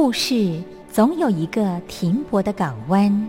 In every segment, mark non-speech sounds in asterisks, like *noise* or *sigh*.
故事总有一个停泊的港湾。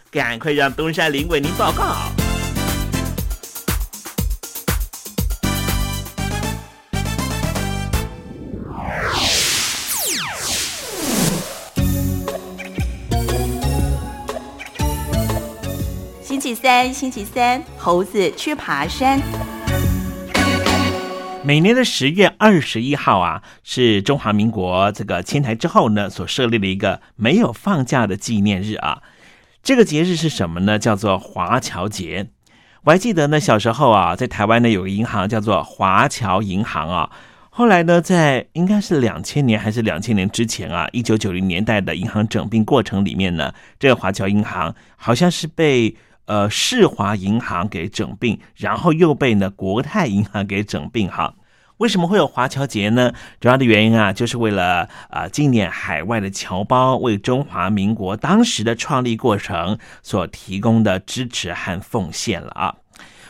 赶快让东山林为您报告。星期三，星期三，猴子去爬山。每年的十月二十一号啊，是中华民国这个迁台之后呢，所设立的一个没有放假的纪念日啊。这个节日是什么呢？叫做华侨节。我还记得呢，小时候啊，在台湾呢有个银行叫做华侨银行啊。后来呢，在应该是两千年还是两千年之前啊，一九九零年代的银行整并过程里面呢，这个华侨银行好像是被呃世华银行给整并，然后又被呢国泰银行给整并哈。为什么会有华侨节呢？主要的原因啊，就是为了啊纪念海外的侨胞为中华民国当时的创立过程所提供的支持和奉献了啊。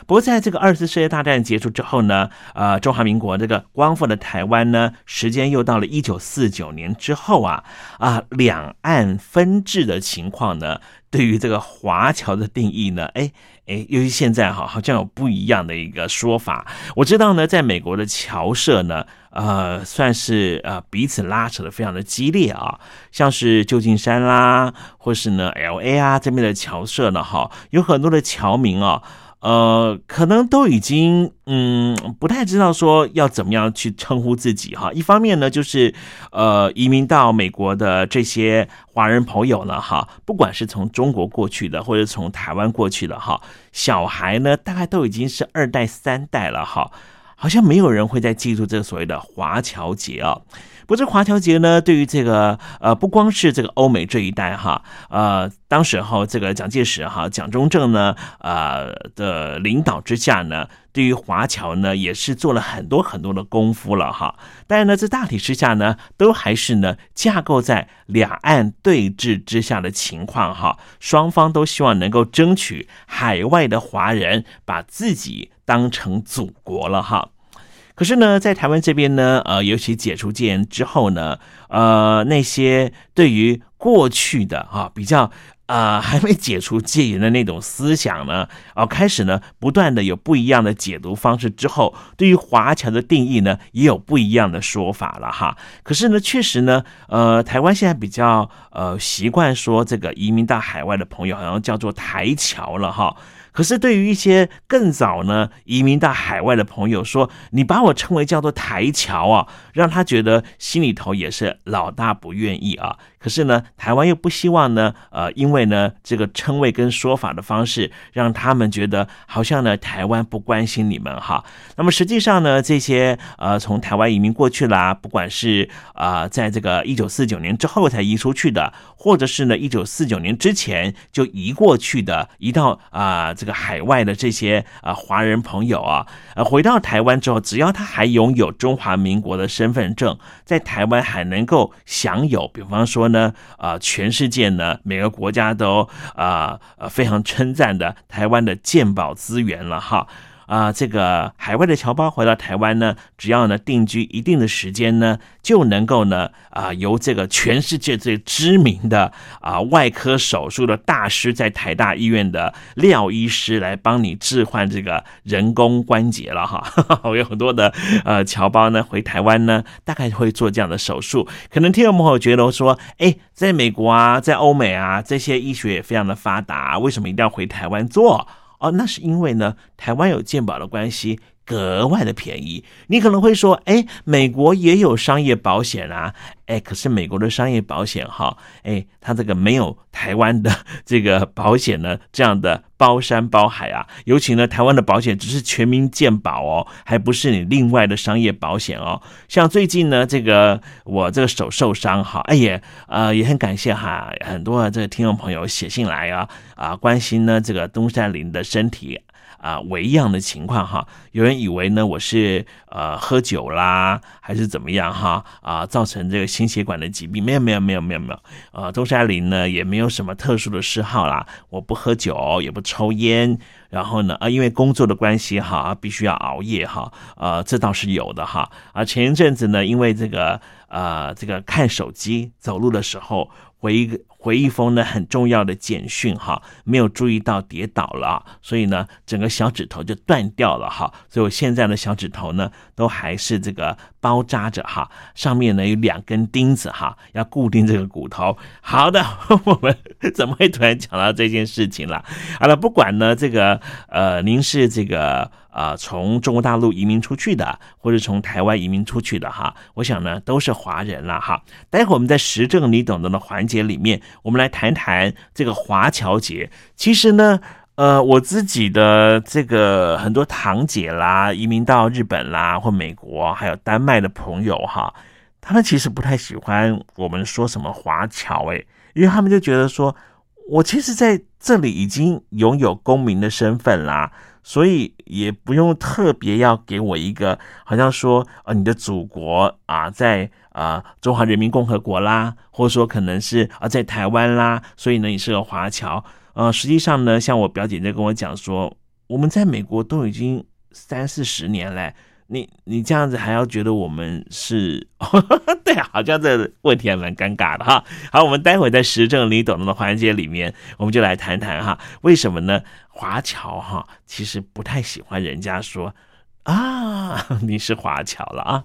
不过，在这个二次世界大战结束之后呢，呃，中华民国这个光复的台湾呢，时间又到了一九四九年之后啊，啊，两岸分治的情况呢，对于这个华侨的定义呢，哎哎，由于现在哈好像有不一样的一个说法。我知道呢，在美国的侨社呢，呃，算是呃彼此拉扯的非常的激烈啊，像是旧金山啦，或是呢 L A 啊这边的侨社呢，哈，有很多的侨民啊。呃，可能都已经嗯不太知道说要怎么样去称呼自己哈。一方面呢，就是呃移民到美国的这些华人朋友呢哈，不管是从中国过去的，或者从台湾过去的哈，小孩呢大概都已经是二代三代了哈，好像没有人会再记住这个所谓的华侨节啊。不过，华侨节呢，对于这个呃，不光是这个欧美这一代哈，呃，当时候这个蒋介石哈、蒋中正呢，呃的领导之下呢，对于华侨呢，也是做了很多很多的功夫了哈。但是呢，在大体之下呢，都还是呢，架构在两岸对峙之下的情况哈。双方都希望能够争取海外的华人把自己当成祖国了哈。可是呢，在台湾这边呢，呃，尤其解除戒严之后呢，呃，那些对于过去的啊比较啊 *laughs* 还没解除戒严的那种思想呢，哦，开始呢不断的有不一样的解读方式之后，对于华侨的定义呢也有不一样的说法了哈。可是呢，确实呢，呃，台湾现在比较呃习惯说这个移民到海外的朋友好像叫做台侨了哈。可是，对于一些更早呢移民到海外的朋友说，你把我称为叫做台侨啊，让他觉得心里头也是老大不愿意啊。可是呢，台湾又不希望呢，呃，因为呢这个称谓跟说法的方式，让他们觉得好像呢台湾不关心你们哈。那么实际上呢，这些呃从台湾移民过去啦，不管是啊在这个一九四九年之后才移出去的，或者是呢一九四九年之前就移过去的，移到啊。这个海外的这些啊华人朋友啊，呃，回到台湾之后，只要他还拥有中华民国的身份证，在台湾还能够享有，比方说呢，啊，全世界呢每个国家都啊呃非常称赞的台湾的鉴宝资源了哈。啊，这个海外的侨胞回到台湾呢，只要呢定居一定的时间呢，就能够呢啊由这个全世界最知名的啊外科手术的大师，在台大医院的廖医师来帮你置换这个人工关节了哈。我 *laughs* 有很多的呃侨胞呢回台湾呢，大概会做这样的手术。可能听众朋友觉得说，哎，在美国啊，在欧美啊，这些医学也非常的发达，为什么一定要回台湾做？哦，那是因为呢，台湾有鉴宝的关系，格外的便宜。你可能会说，哎，美国也有商业保险啊，哎，可是美国的商业保险哈，哎，它这个没有台湾的这个保险呢这样的包山包海啊。尤其呢，台湾的保险只是全民健保哦，还不是你另外的商业保险哦。像最近呢，这个我这个手受伤哈，哎也呃也很感谢哈，很多这个听众朋友写信来啊啊关心呢这个东山林的身体。啊，为样的情况哈，有人以为呢我是呃喝酒啦，还是怎么样哈啊，造成这个心血管的疾病？没有没有没有没有没有，呃，东山林呢也没有什么特殊的嗜好啦，我不喝酒，也不抽烟，然后呢啊，因为工作的关系哈，必须要熬夜哈，呃，这倒是有的哈啊，前一阵子呢，因为这个呃这个看手机走路的时候回一个。回忆封呢很重要的简讯哈，没有注意到跌倒了，所以呢整个小指头就断掉了哈，所以我现在的小指头呢都还是这个包扎着哈，上面呢有两根钉子哈，要固定这个骨头。好的，*laughs* 我们怎么会突然讲到这件事情了？好了，不管呢这个呃您是这个。啊，从中国大陆移民出去的，或者从台湾移民出去的哈，我想呢都是华人了哈。待会我们在时政你懂得的环节里面，我们来谈谈这个华侨节。其实呢，呃，我自己的这个很多堂姐啦，移民到日本啦或美国，还有丹麦的朋友哈，他们其实不太喜欢我们说什么华侨诶，因为他们就觉得说我其实在这里已经拥有公民的身份啦。所以也不用特别要给我一个，好像说，呃，你的祖国啊，在啊中华人民共和国啦，或者说可能是啊在台湾啦，所以呢你是个华侨。呃，实际上呢，像我表姐在跟我讲说，我们在美国都已经三四十年嘞。你你这样子还要觉得我们是 *laughs* 对，好像这问题还蛮尴尬的哈。好，我们待会在时政你懂的环节里面，我们就来谈谈哈，为什么呢？华侨哈，其实不太喜欢人家说啊，*laughs* 你是华侨了啊。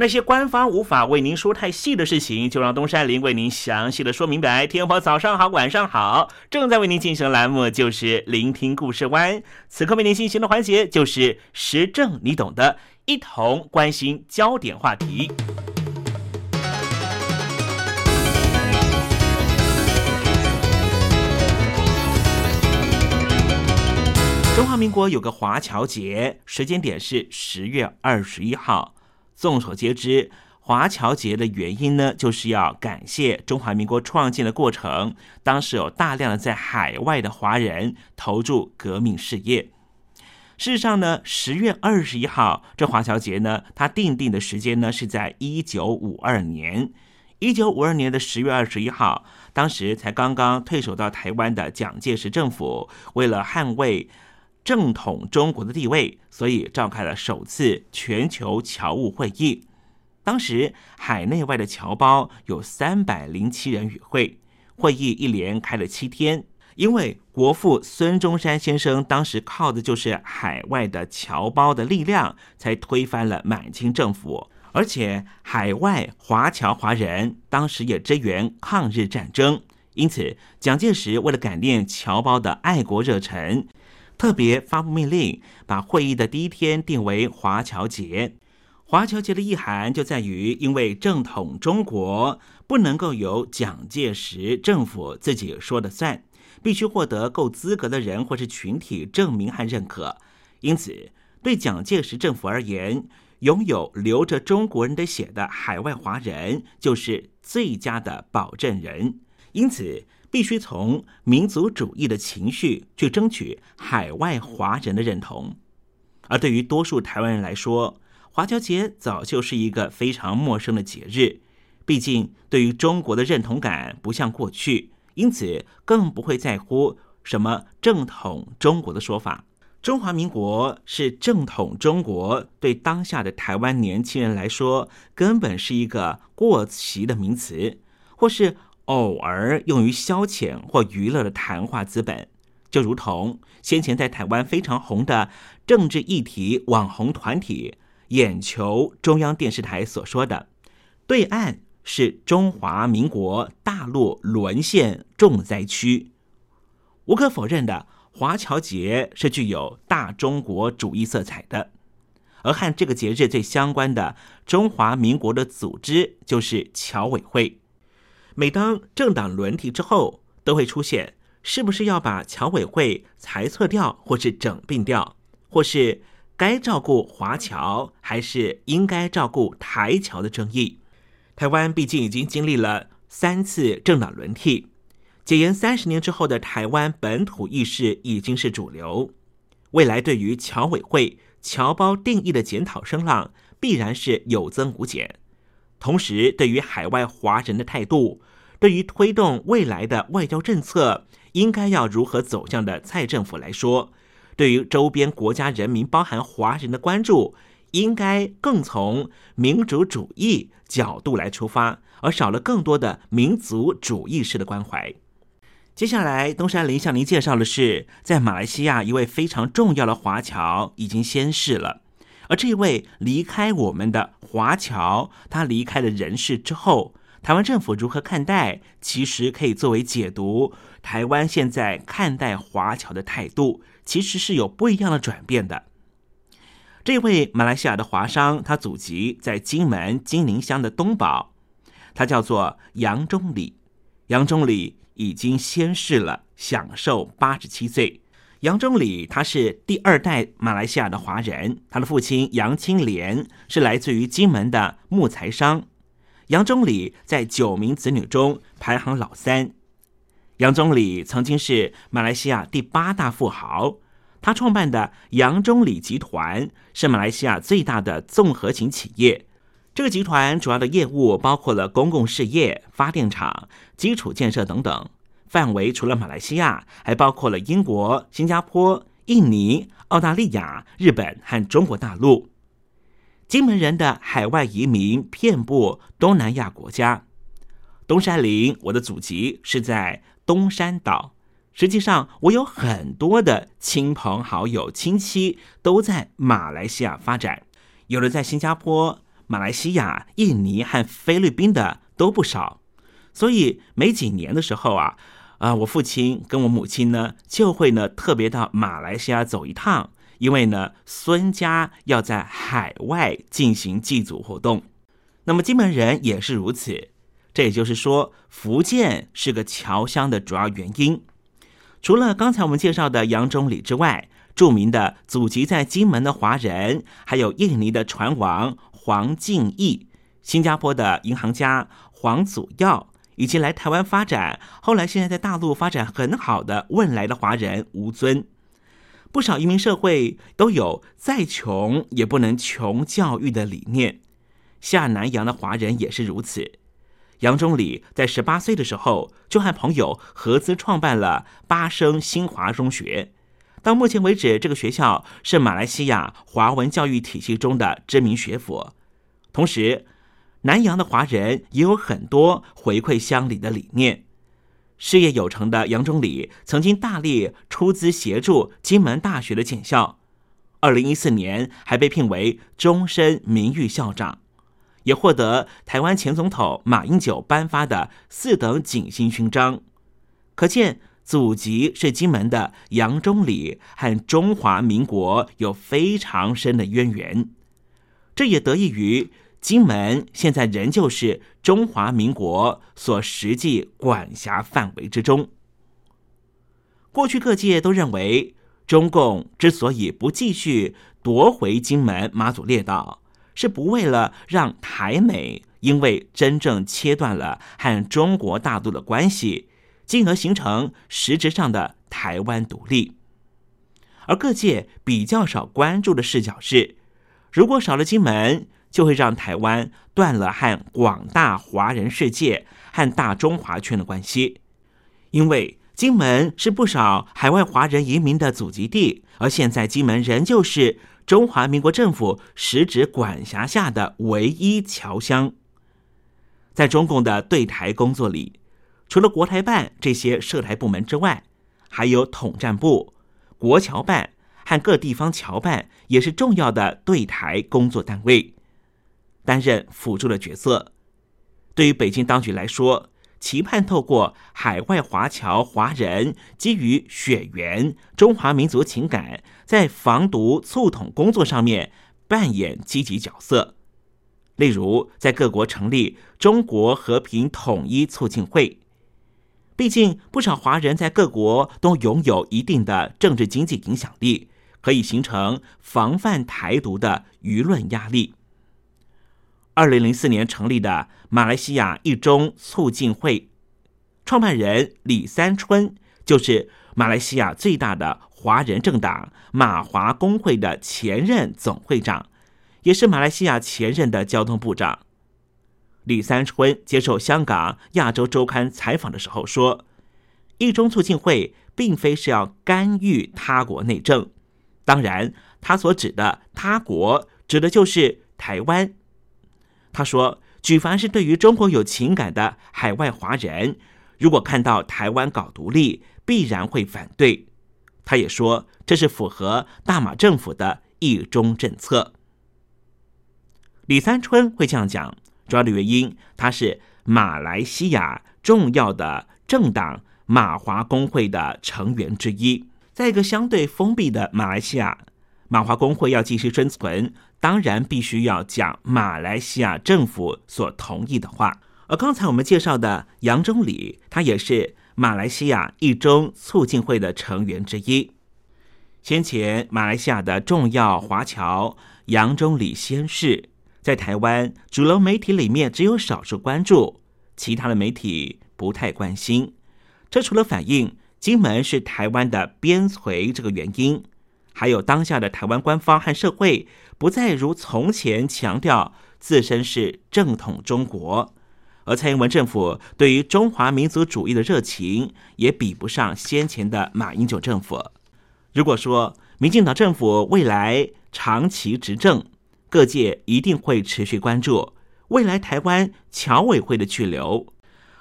那些官方无法为您说太细的事情，就让东山林为您详细的说明白。天婆早上好，晚上好，正在为您进行的栏目就是聆听故事湾。此刻为您进行的环节就是时政，你懂的，一同关心焦点话题。中华民国有个华侨节，时间点是十月二十一号。众所皆知，华侨节的原因呢，就是要感谢中华民国创建的过程。当时有大量的在海外的华人投入革命事业。事实上呢，十月二十一号这华侨节呢，它定定的时间呢是在一九五二年。一九五二年的十月二十一号，当时才刚刚退守到台湾的蒋介石政府，为了捍卫正统中国的地位，所以召开了首次全球侨务会议。当时海内外的侨胞有三百零七人与会，会议一连开了七天。因为国父孙中山先生当时靠的就是海外的侨胞的力量，才推翻了满清政府。而且海外华侨华人当时也支援抗日战争，因此蒋介石为了感念侨胞的爱国热忱。特别发布命令，把会议的第一天定为华侨节。华侨节的意涵就在于，因为正统中国不能够由蒋介石政府自己说了算，必须获得够资格的人或是群体证明和认可。因此，对蒋介石政府而言，拥有流着中国人的血的海外华人就是最佳的保证人。因此，必须从民族主义的情绪去争取海外华人的认同，而对于多数台湾人来说，华侨节早就是一个非常陌生的节日。毕竟，对于中国的认同感不像过去，因此更不会在乎什么正统中国的说法。中华民国是正统中国，对当下的台湾年轻人来说，根本是一个过期的名词，或是。偶尔用于消遣或娱乐的谈话资本，就如同先前在台湾非常红的政治议题网红团体眼球中央电视台所说的：“对岸是中华民国大陆沦陷重灾区。”无可否认的，华侨节是具有大中国主义色彩的，而和这个节日最相关的中华民国的组织就是侨委会。每当政党轮替之后，都会出现是不是要把侨委会裁撤掉，或是整并掉，或是该照顾华侨，还是应该照顾台侨的争议。台湾毕竟已经经历了三次政党轮替，解严三十年之后的台湾本土意识已经是主流。未来对于侨委会侨胞定义的检讨声浪，必然是有增无减。同时，对于海外华人的态度，对于推动未来的外交政策应该要如何走向的蔡政府来说，对于周边国家人民，包含华人的关注，应该更从民主主义角度来出发，而少了更多的民族主义式的关怀。接下来，东山林向您介绍的是，在马来西亚一位非常重要的华侨已经仙逝了。而这位离开我们的华侨，他离开了人世之后，台湾政府如何看待？其实可以作为解读台湾现在看待华侨的态度，其实是有不一样的转变的。这位马来西亚的华商，他祖籍在金门金陵乡的东宝，他叫做杨忠礼。杨忠礼已经仙逝了，享寿八十七岁。杨忠礼他是第二代马来西亚的华人，他的父亲杨清廉是来自于金门的木材商。杨忠礼在九名子女中排行老三。杨忠礼曾经是马来西亚第八大富豪，他创办的杨忠礼集团是马来西亚最大的综合型企业。这个集团主要的业务包括了公共事业、发电厂、基础建设等等。范围除了马来西亚，还包括了英国、新加坡、印尼、澳大利亚、日本和中国大陆。金门人的海外移民遍布东南亚国家。东山林，我的祖籍是在东山岛。实际上，我有很多的亲朋好友、亲戚都在马来西亚发展，有的在新加坡、马来西亚、印尼和菲律宾的都不少。所以，每几年的时候啊。啊，我父亲跟我母亲呢，就会呢特别到马来西亚走一趟，因为呢孙家要在海外进行祭祖活动。那么金门人也是如此，这也就是说，福建是个侨乡的主要原因。除了刚才我们介绍的杨忠礼之外，著名的祖籍在金门的华人，还有印尼的船王黄敬义，新加坡的银行家黄祖耀。以及来台湾发展，后来现在在大陆发展很好的问来的华人吴尊，不少移民社会都有再穷也不能穷教育的理念。下南洋的华人也是如此。杨忠礼在十八岁的时候就和朋友合资创办了八升新华中学，到目前为止，这个学校是马来西亚华文教育体系中的知名学府，同时。南洋的华人也有很多回馈乡里的理念。事业有成的杨忠礼曾经大力出资协助金门大学的建校，二零一四年还被聘为终身名誉校长，也获得台湾前总统马英九颁发的四等景星勋章。可见祖籍是金门的杨忠礼和中华民国有非常深的渊源，这也得益于。金门现在仍旧是中华民国所实际管辖范围之中。过去各界都认为，中共之所以不继续夺回金门、马祖列岛，是不为了让台美因为真正切断了和中国大陆的关系，进而形成实质上的台湾独立。而各界比较少关注的视角是，如果少了金门。就会让台湾断了和广大华人世界和大中华圈的关系，因为金门是不少海外华人移民的祖籍地，而现在金门仍旧是中华民国政府实质管辖下的唯一侨乡。在中共的对台工作里，除了国台办这些涉台部门之外，还有统战部、国侨办和各地方侨办，也是重要的对台工作单位。担任辅助的角色，对于北京当局来说，期盼透过海外华侨华人基于血缘中华民族情感，在防毒促统工作上面扮演积极角色。例如，在各国成立中国和平统一促进会。毕竟，不少华人在各国都拥有一定的政治经济影响力，可以形成防范台独的舆论压力。二零零四年成立的马来西亚一中促进会，创办人李三春就是马来西亚最大的华人政党马华工会的前任总会长，也是马来西亚前任的交通部长。李三春接受香港《亚洲周刊》采访的时候说：“一中促进会并非是要干预他国内政，当然，他所指的他国指的就是台湾。”他说：“举凡是对于中国有情感的海外华人，如果看到台湾搞独立，必然会反对。”他也说：“这是符合大马政府的一中政策。”李三春会这样讲，主要的原因他是马来西亚重要的政党马华工会的成员之一，在一个相对封闭的马来西亚，马华工会要继续生存。当然，必须要讲马来西亚政府所同意的话。而刚才我们介绍的杨忠礼，他也是马来西亚一中促进会的成员之一。先前马来西亚的重要华侨杨忠礼先逝，在台湾主流媒体里面只有少数关注，其他的媒体不太关心。这除了反映金门是台湾的边陲这个原因，还有当下的台湾官方和社会不再如从前强调自身是正统中国，而蔡英文政府对于中华民族主义的热情也比不上先前的马英九政府。如果说民进党政府未来长期执政，各界一定会持续关注未来台湾侨委会的去留。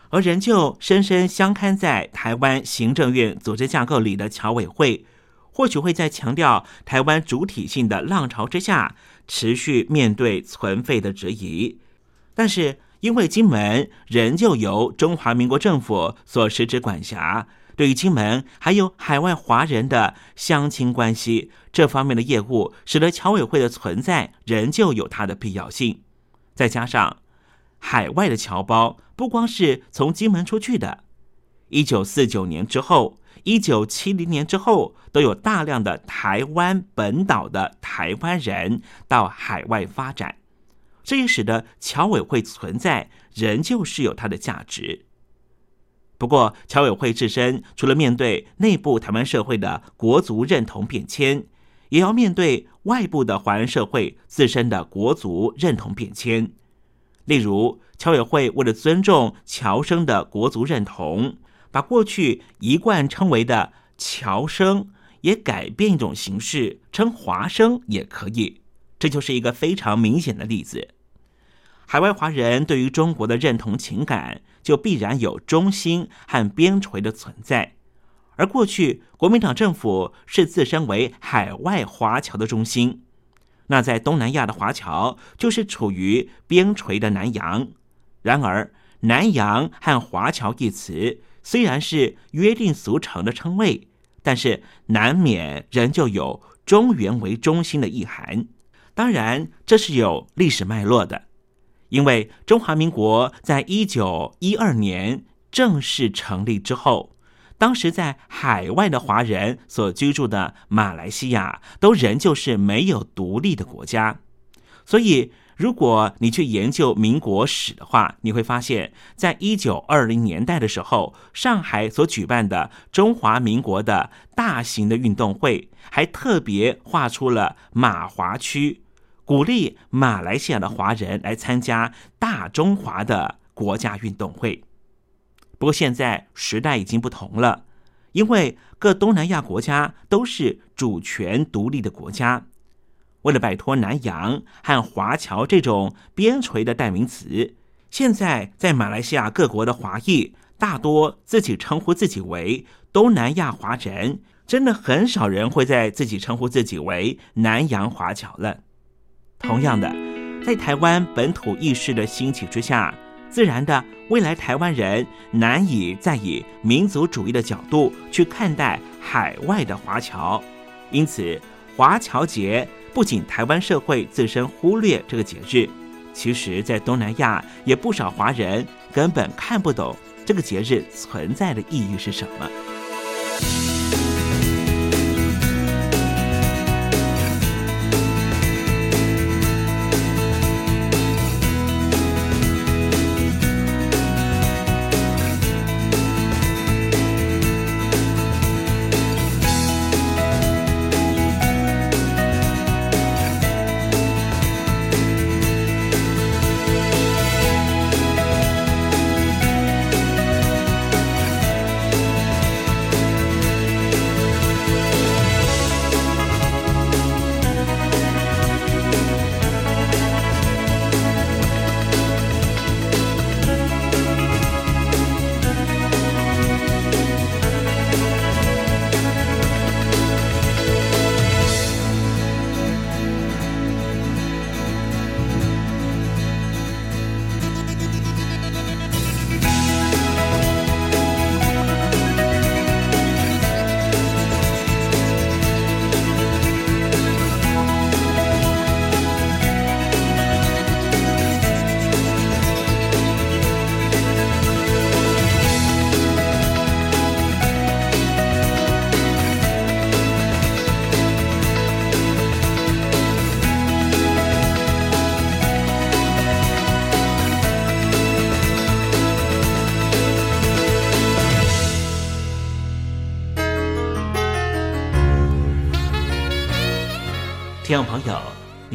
而仍旧深深相看在台湾行政院组织架构里的侨委会，或许会在强调台湾主体性的浪潮之下，持续面对存废的质疑。但是，因为金门仍旧由中华民国政府所实质管辖，对于金门还有海外华人的乡亲关系这方面的业务，使得侨委会的存在仍旧有它的必要性。再加上。海外的侨胞不光是从金门出去的，一九四九年之后，一九七零年之后，都有大量的台湾本岛的台湾人到海外发展，这也使得侨委会存在仍旧是有它的价值。不过，侨委会自身除了面对内部台湾社会的国族认同变迁，也要面对外部的华人社会自身的国族认同变迁。例如，侨委会为了尊重侨生的国族认同，把过去一贯称为的侨生也改变一种形式，称华生也可以。这就是一个非常明显的例子。海外华人对于中国的认同情感，就必然有中心和边陲的存在。而过去国民党政府是自身为海外华侨的中心。那在东南亚的华侨就是处于边陲的南洋，然而南洋和华侨一词虽然是约定俗成的称谓，但是难免仍旧有中原为中心的意涵。当然，这是有历史脉络的，因为中华民国在一九一二年正式成立之后。当时在海外的华人所居住的马来西亚，都仍旧是没有独立的国家。所以，如果你去研究民国史的话，你会发现，在一九二零年代的时候，上海所举办的中华民国的大型的运动会，还特别划出了马华区，鼓励马来西亚的华人来参加大中华的国家运动会。不过现在时代已经不同了，因为各东南亚国家都是主权独立的国家。为了摆脱南洋和华侨这种边陲的代名词，现在在马来西亚各国的华裔大多自己称呼自己为东南亚华人，真的很少人会在自己称呼自己为南洋华侨了。同样的，在台湾本土意识的兴起之下。自然的，未来台湾人难以再以民族主义的角度去看待海外的华侨，因此华侨节不仅台湾社会自身忽略这个节日，其实在东南亚也不少华人根本看不懂这个节日存在的意义是什么。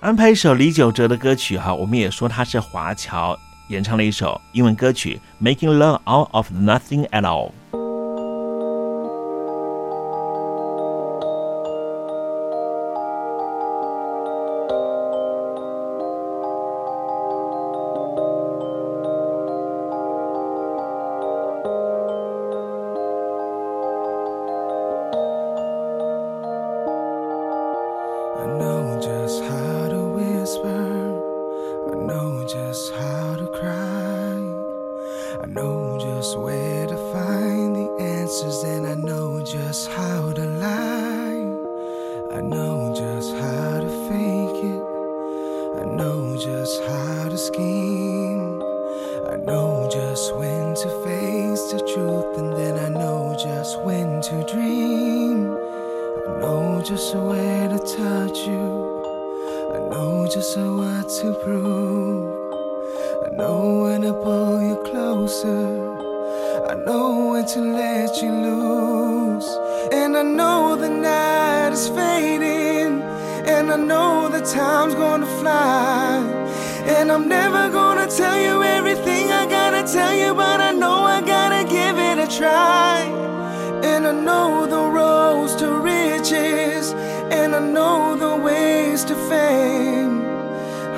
安排一首李玖哲的歌曲哈，我们也说他是华侨，演唱了一首英文歌曲《Making Love Out of Nothing at All》。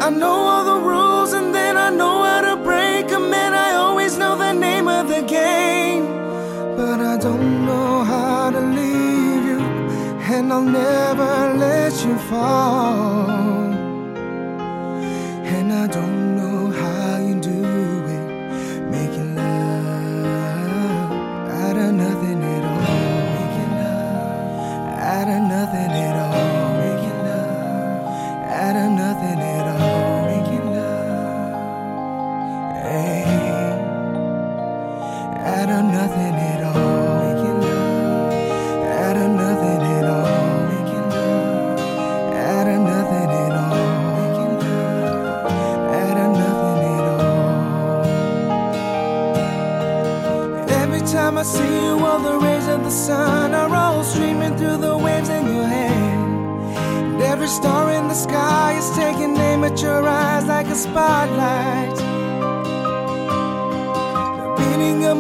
I know all the rules and then I know how to break them, and I always know the name of the game. But I don't know how to leave you, and I'll never let you fall.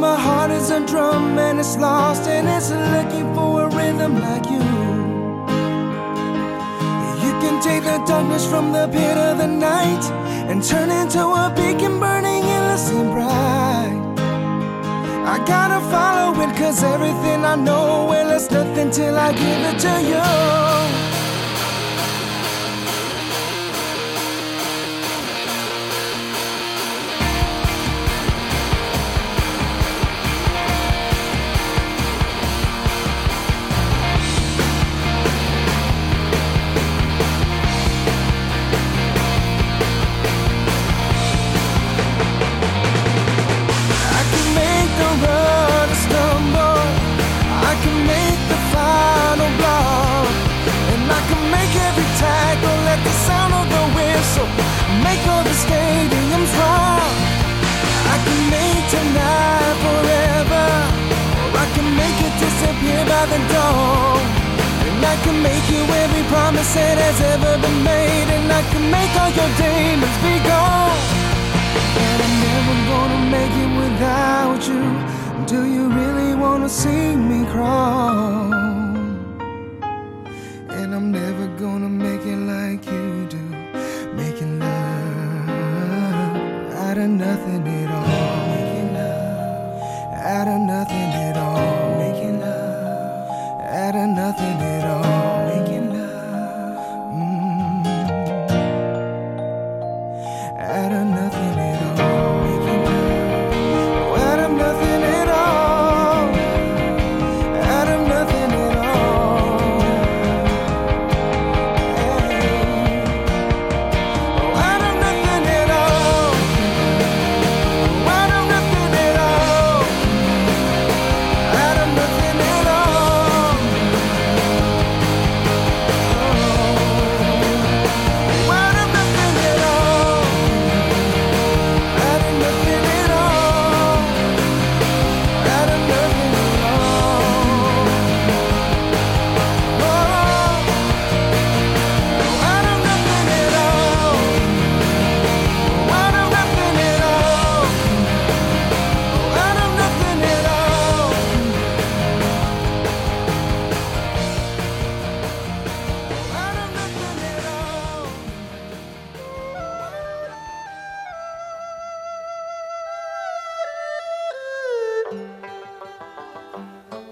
my heart is a drum and it's lost and it's looking for a rhythm like you. You can take the darkness from the pit of the night and turn into a beacon burning innocent bright. I gotta follow it cause everything I know, well, it's nothing till I give it to you.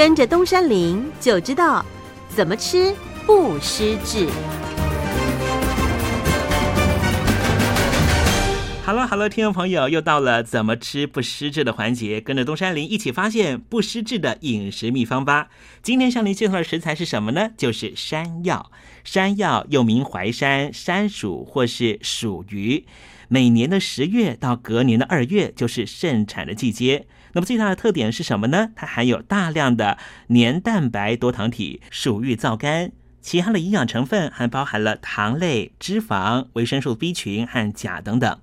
跟着东山林就知道怎么吃不失智。Hello Hello，听众朋友，又到了怎么吃不失智的环节，跟着东山林一起发现不失智的饮食秘方吧。今天向您介绍的食材是什么呢？就是山药。山药又名淮山、山薯或是薯鱼。每年的十月到隔年的二月就是盛产的季节。那么最大的特点是什么呢？它含有大量的黏蛋白多糖体，属于皂苷。其他的营养成分还包含了糖类、脂肪、维生素 B 群和钾等等。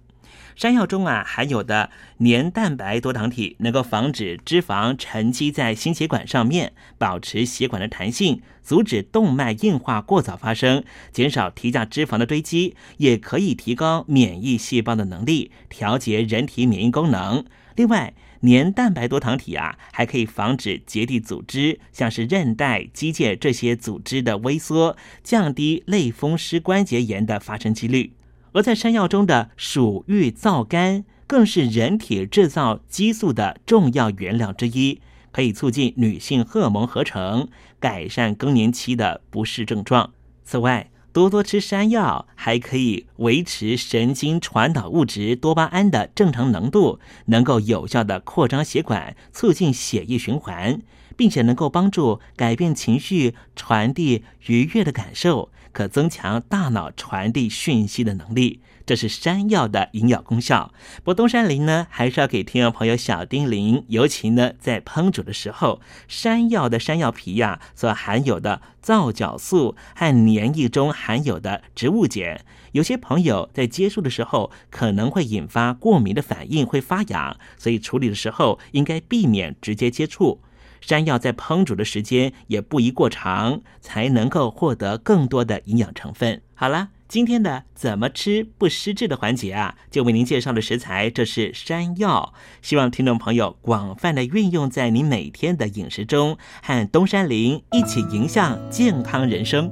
山药中啊含有的黏蛋白多糖体能够防止脂肪沉积在心血管上面，保持血管的弹性，阻止动脉硬化过早发生，减少体价脂肪的堆积，也可以提高免疫细胞的能力，调节人体免疫功能。另外，黏蛋白多糖体啊，还可以防止结缔组织，像是韧带、肌腱这些组织的萎缩，降低类风湿关节炎的发生几率。而在山药中的鼠玉皂苷，更是人体制造激素的重要原料之一，可以促进女性荷尔蒙合成，改善更年期的不适症状。此外，多多吃山药还可以维持神经传导物质多巴胺的正常浓度，能够有效的扩张血管，促进血液循环，并且能够帮助改变情绪，传递愉悦的感受，可增强大脑传递讯息的能力。这是山药的营养功效。不过东山林呢，还是要给听众朋友小叮咛，尤其呢在烹煮的时候，山药的山药皮呀所含有的皂角素和黏液中含有的植物碱，有些朋友在接触的时候可能会引发过敏的反应，会发痒，所以处理的时候应该避免直接接触。山药在烹煮的时间也不宜过长，才能够获得更多的营养成分。好了。今天的怎么吃不失智的环节啊，就为您介绍的食材，这是山药。希望听众朋友广泛的运用在你每天的饮食中，和东山林一起迎向健康人生。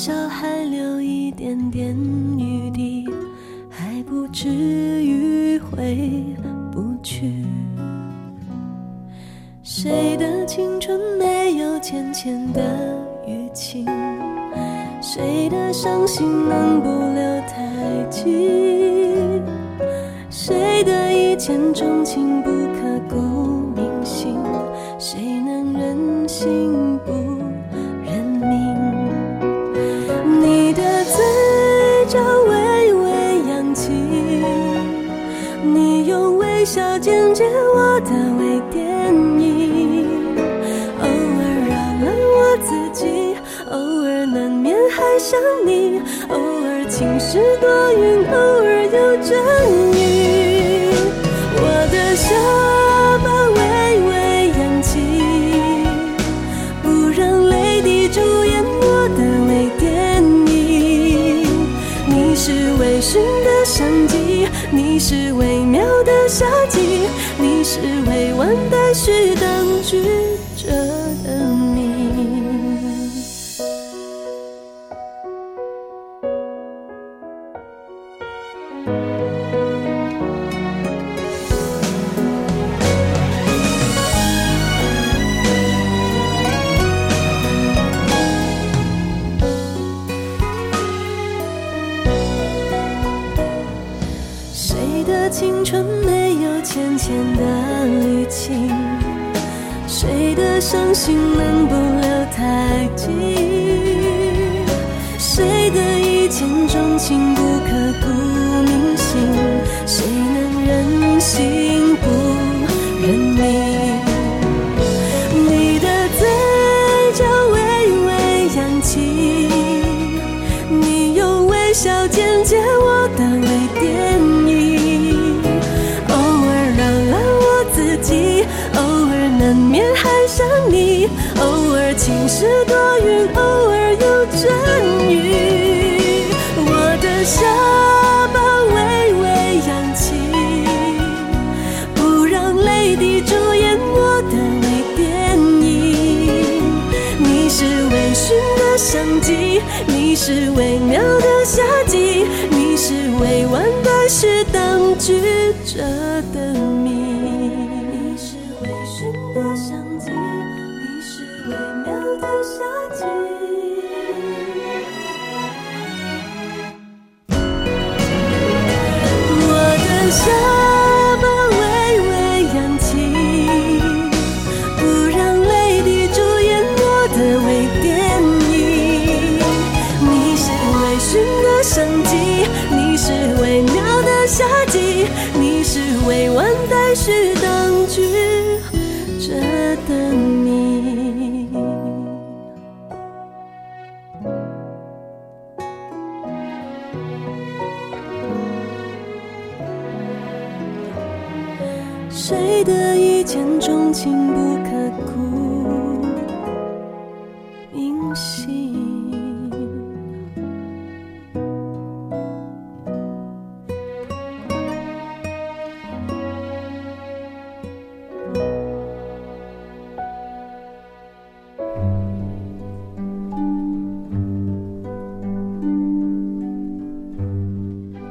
忆多少还留一点点余地，还不至于回不去。谁的青春没有浅浅的淤青？谁的伤心能不留太久？谁的一见钟情不